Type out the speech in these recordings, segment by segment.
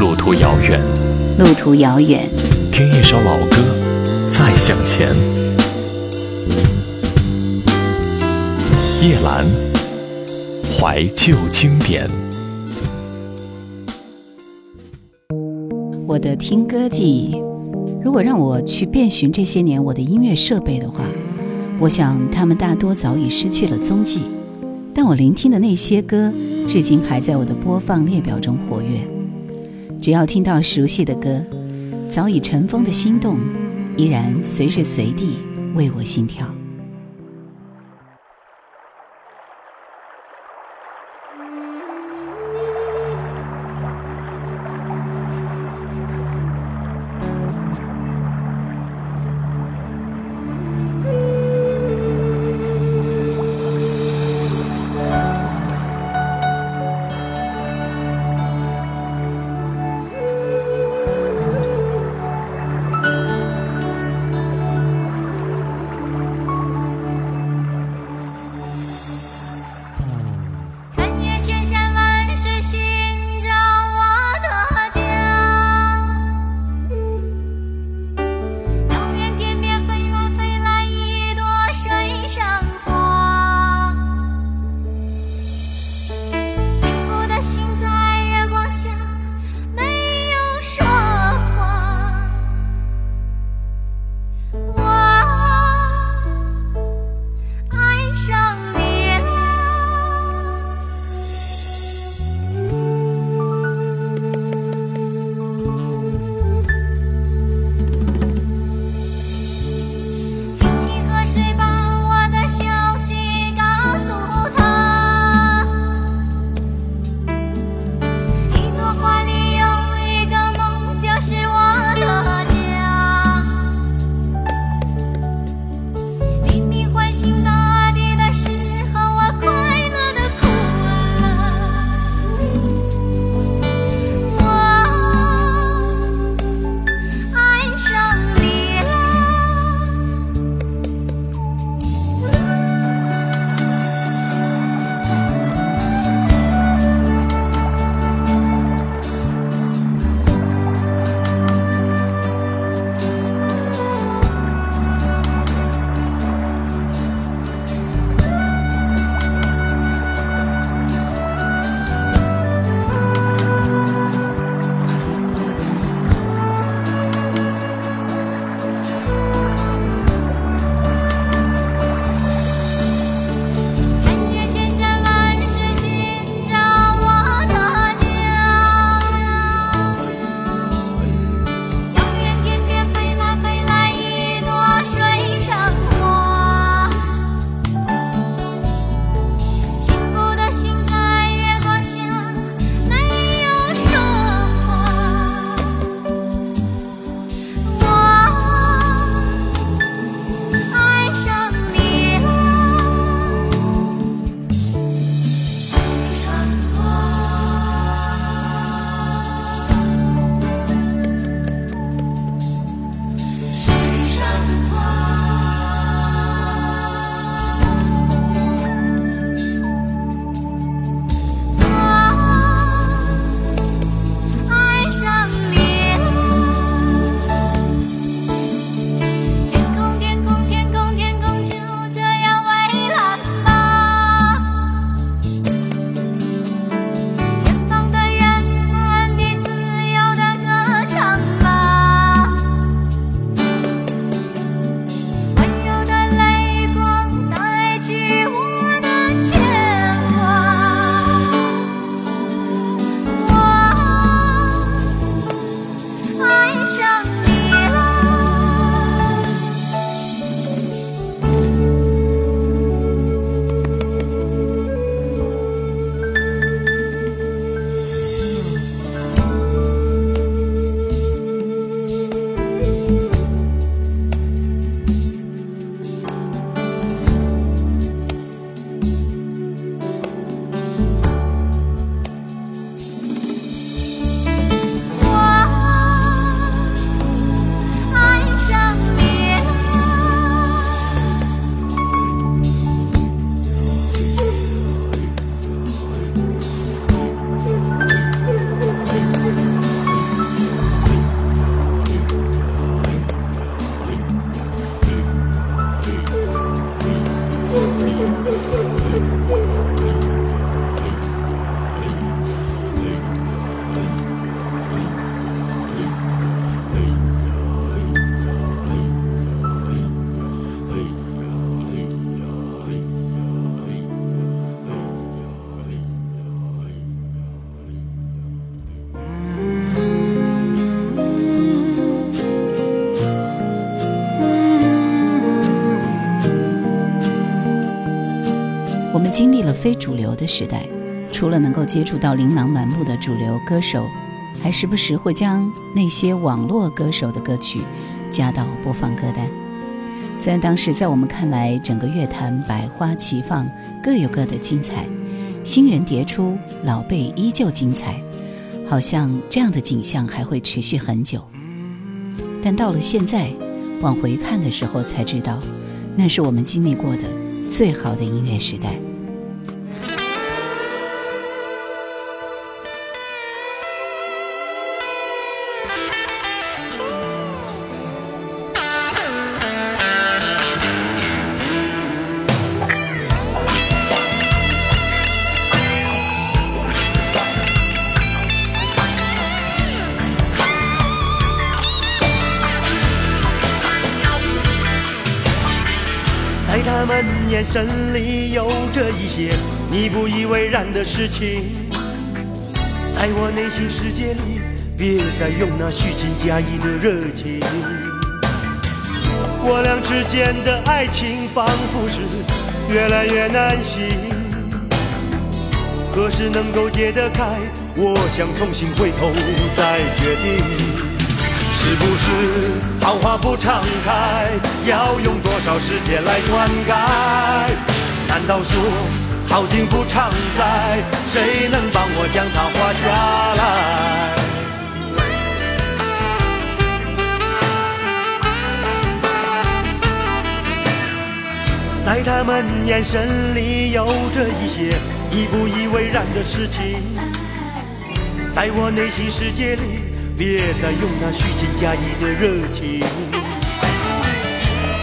路途遥远，路途遥远，听一首老歌，再向前。夜兰，怀旧经典。我的听歌记忆，如果让我去遍寻这些年我的音乐设备的话，我想他们大多早已失去了踪迹。但我聆听的那些歌，至今还在我的播放列表中活跃。只要听到熟悉的歌早已尘封的心动依然随时随地为我心跳。非主流的时代，除了能够接触到琳琅满目的主流歌手，还时不时会将那些网络歌手的歌曲加到播放歌单。虽然当时在我们看来，整个乐坛百花齐放，各有各的精彩，新人迭出，老辈依旧精彩，好像这样的景象还会持续很久。但到了现在，往回看的时候才知道，那是我们经历过的最好的音乐时代。在他们眼神里有着一些你不以为然的事情，在我内心世界里，别再用那虚情假意的热情。我俩之间的爱情仿佛是越来越难行，何时能够解得开？我想重新回头再决定。是不是好花不常开？要用多少时间来灌溉？难道说好景不常在？谁能帮我将它画下来？在他们眼神里有着一些你不以为然的事情，在我内心世界里。别再用那虚情假意的热情，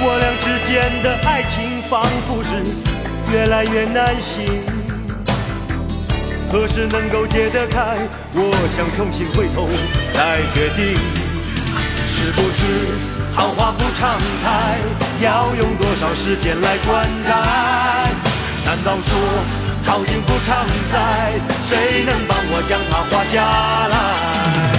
我俩之间的爱情仿佛是越来越难行，何时能够解得开？我想重新回头再决定，是不是好花不常开？要用多少时间来灌溉？难道说好景不常在？谁能帮我将它画下来？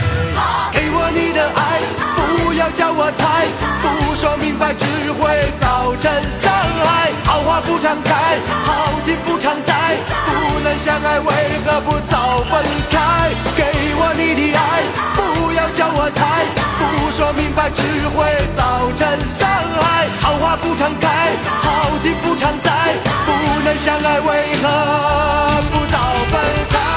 给我你的爱，不要叫我猜，不说明白只会造成伤害。好花不常开，好景不常在，不能相爱为何不早分开？给我你的爱，不要叫我猜，不说明白只会造成伤害。好花不常开，好景不常在，不能相爱为何不早分开？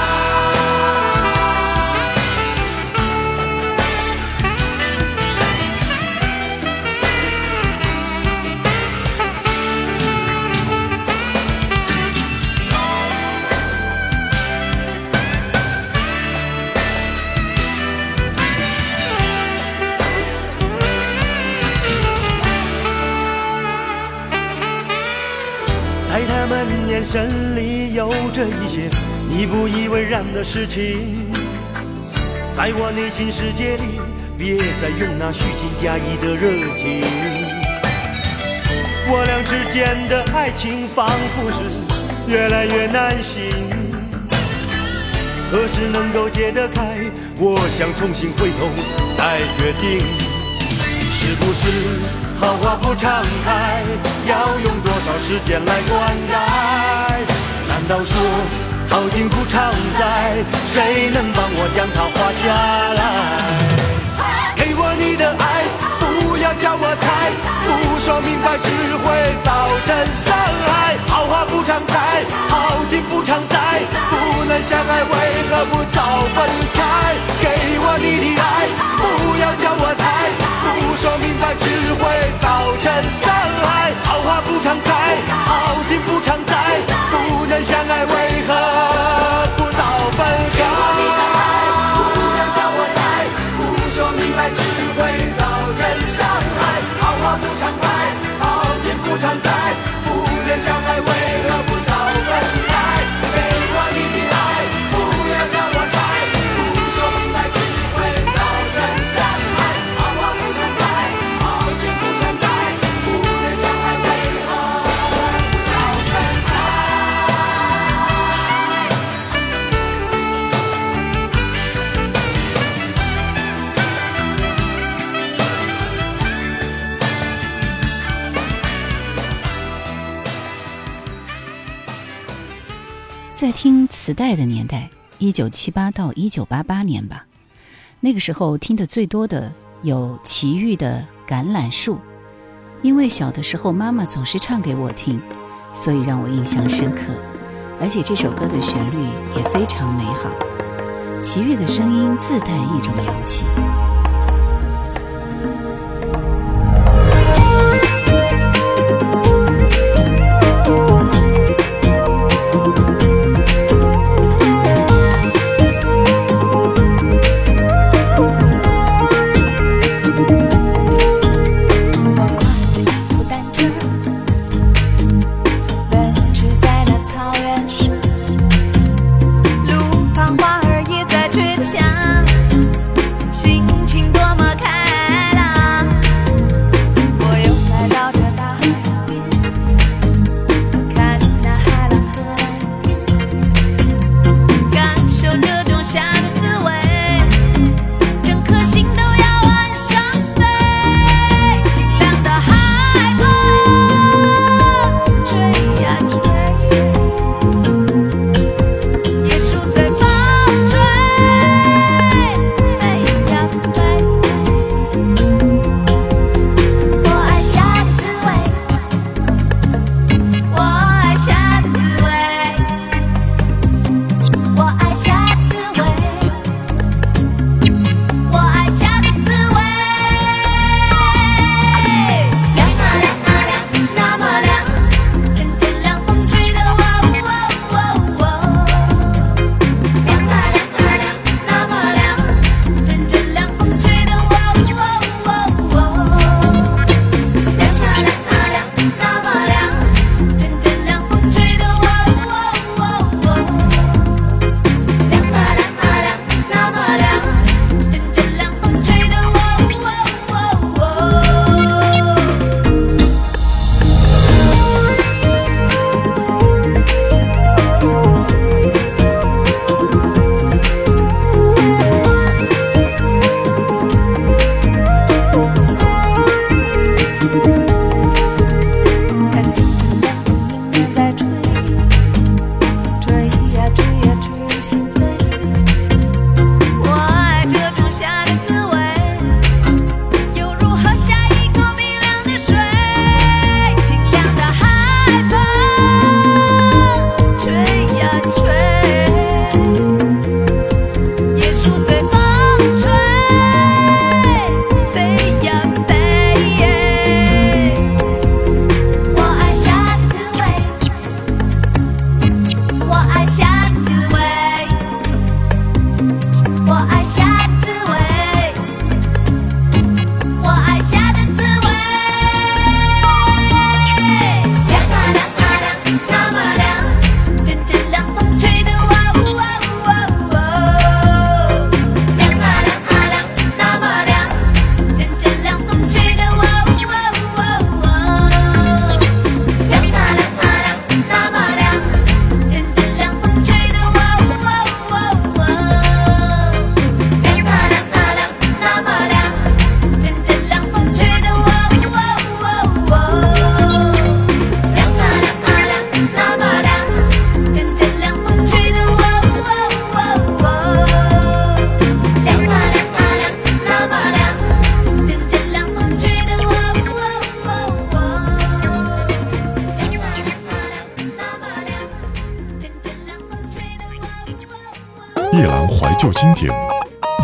眼神里有着一些你不以为然的事情，在我内心世界里，别再用那虚情假意的热情。我俩之间的爱情仿佛是越来越难行，何时能够解得开？我想重新回头再决定，是不是？好花不常开，要用多少时间来灌溉？难道说好景不常在？谁能帮我将它画下来？给我你的爱，不要叫我猜，不说明白只会造成伤害。好花不常开，好景不常在，不能相爱为何不早分开？给我你的爱，要叫我猜。不说明白只会造成伤害，好花不常开，好景不常在听磁带的年代，一九七八到一九八八年吧，那个时候听的最多的有齐豫的《橄榄树》，因为小的时候妈妈总是唱给我听，所以让我印象深刻。而且这首歌的旋律也非常美好，齐豫的声音自带一种洋气。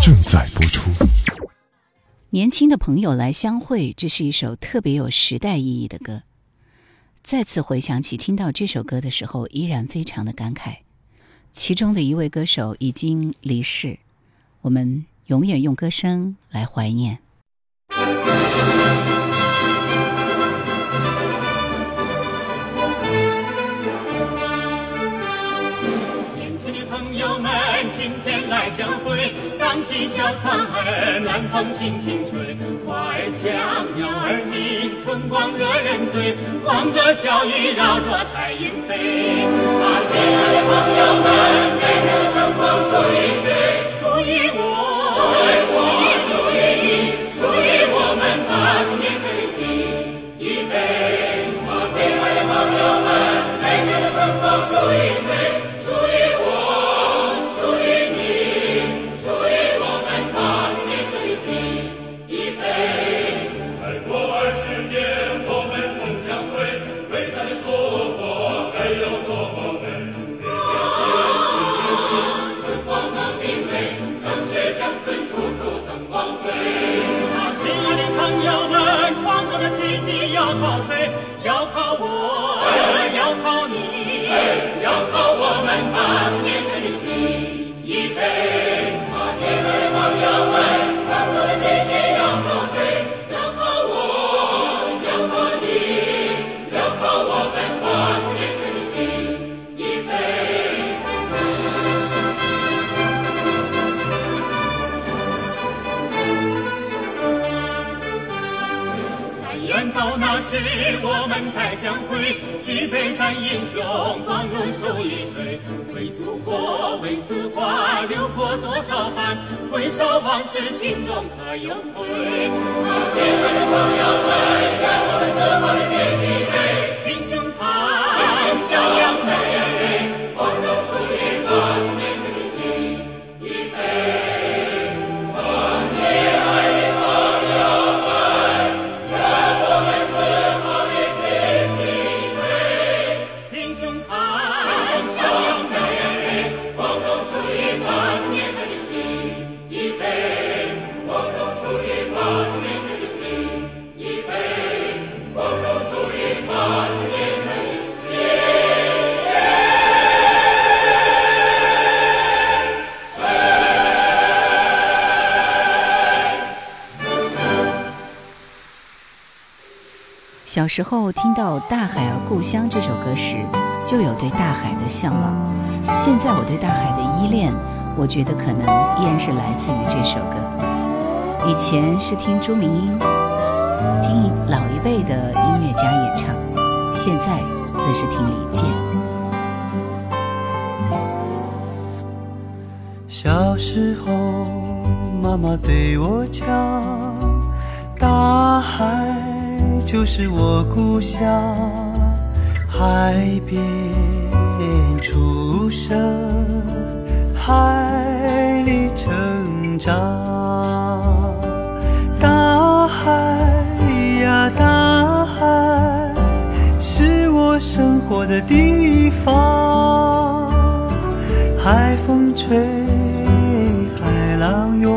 正在播出。年轻的朋友来相会，这是一首特别有时代意义的歌。再次回想起听到这首歌的时候，依然非常的感慨。其中的一位歌手已经离世，我们永远用歌声来怀念。今天来相会，荡起小船儿，暖风轻轻吹。花儿香，鸟儿鸣，春光惹人醉。黄歌小雨绕着彩云飞。啊，亲爱的朋友们，美妙的春光属于谁？属于我，属于你，属于我们把中年的心预备。啊，亲爱的朋友们，美妙的春光属于谁？那时，我们再相会，举杯赞英雄，光荣属于谁？为祖国，为祖国，流过多少汗？回首往事，心中可有愧？啊？亲爱的朋友们，让我们自豪的举起杯，挺胸膛，笑扬眉小时候听到《大海啊故乡》这首歌时，就有对大海的向往。现在我对大海的依恋，我觉得可能依然是来自于这首歌。以前是听朱明英，听老一辈的音乐家演唱，现在则是听李健。小时候，妈妈对我讲，大海就是我故乡，海边出生，海里成长。大海呀，大海，是我生活的地方。海风吹，海浪涌，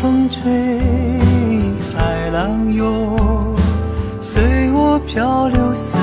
风吹，海浪涌，随我漂流四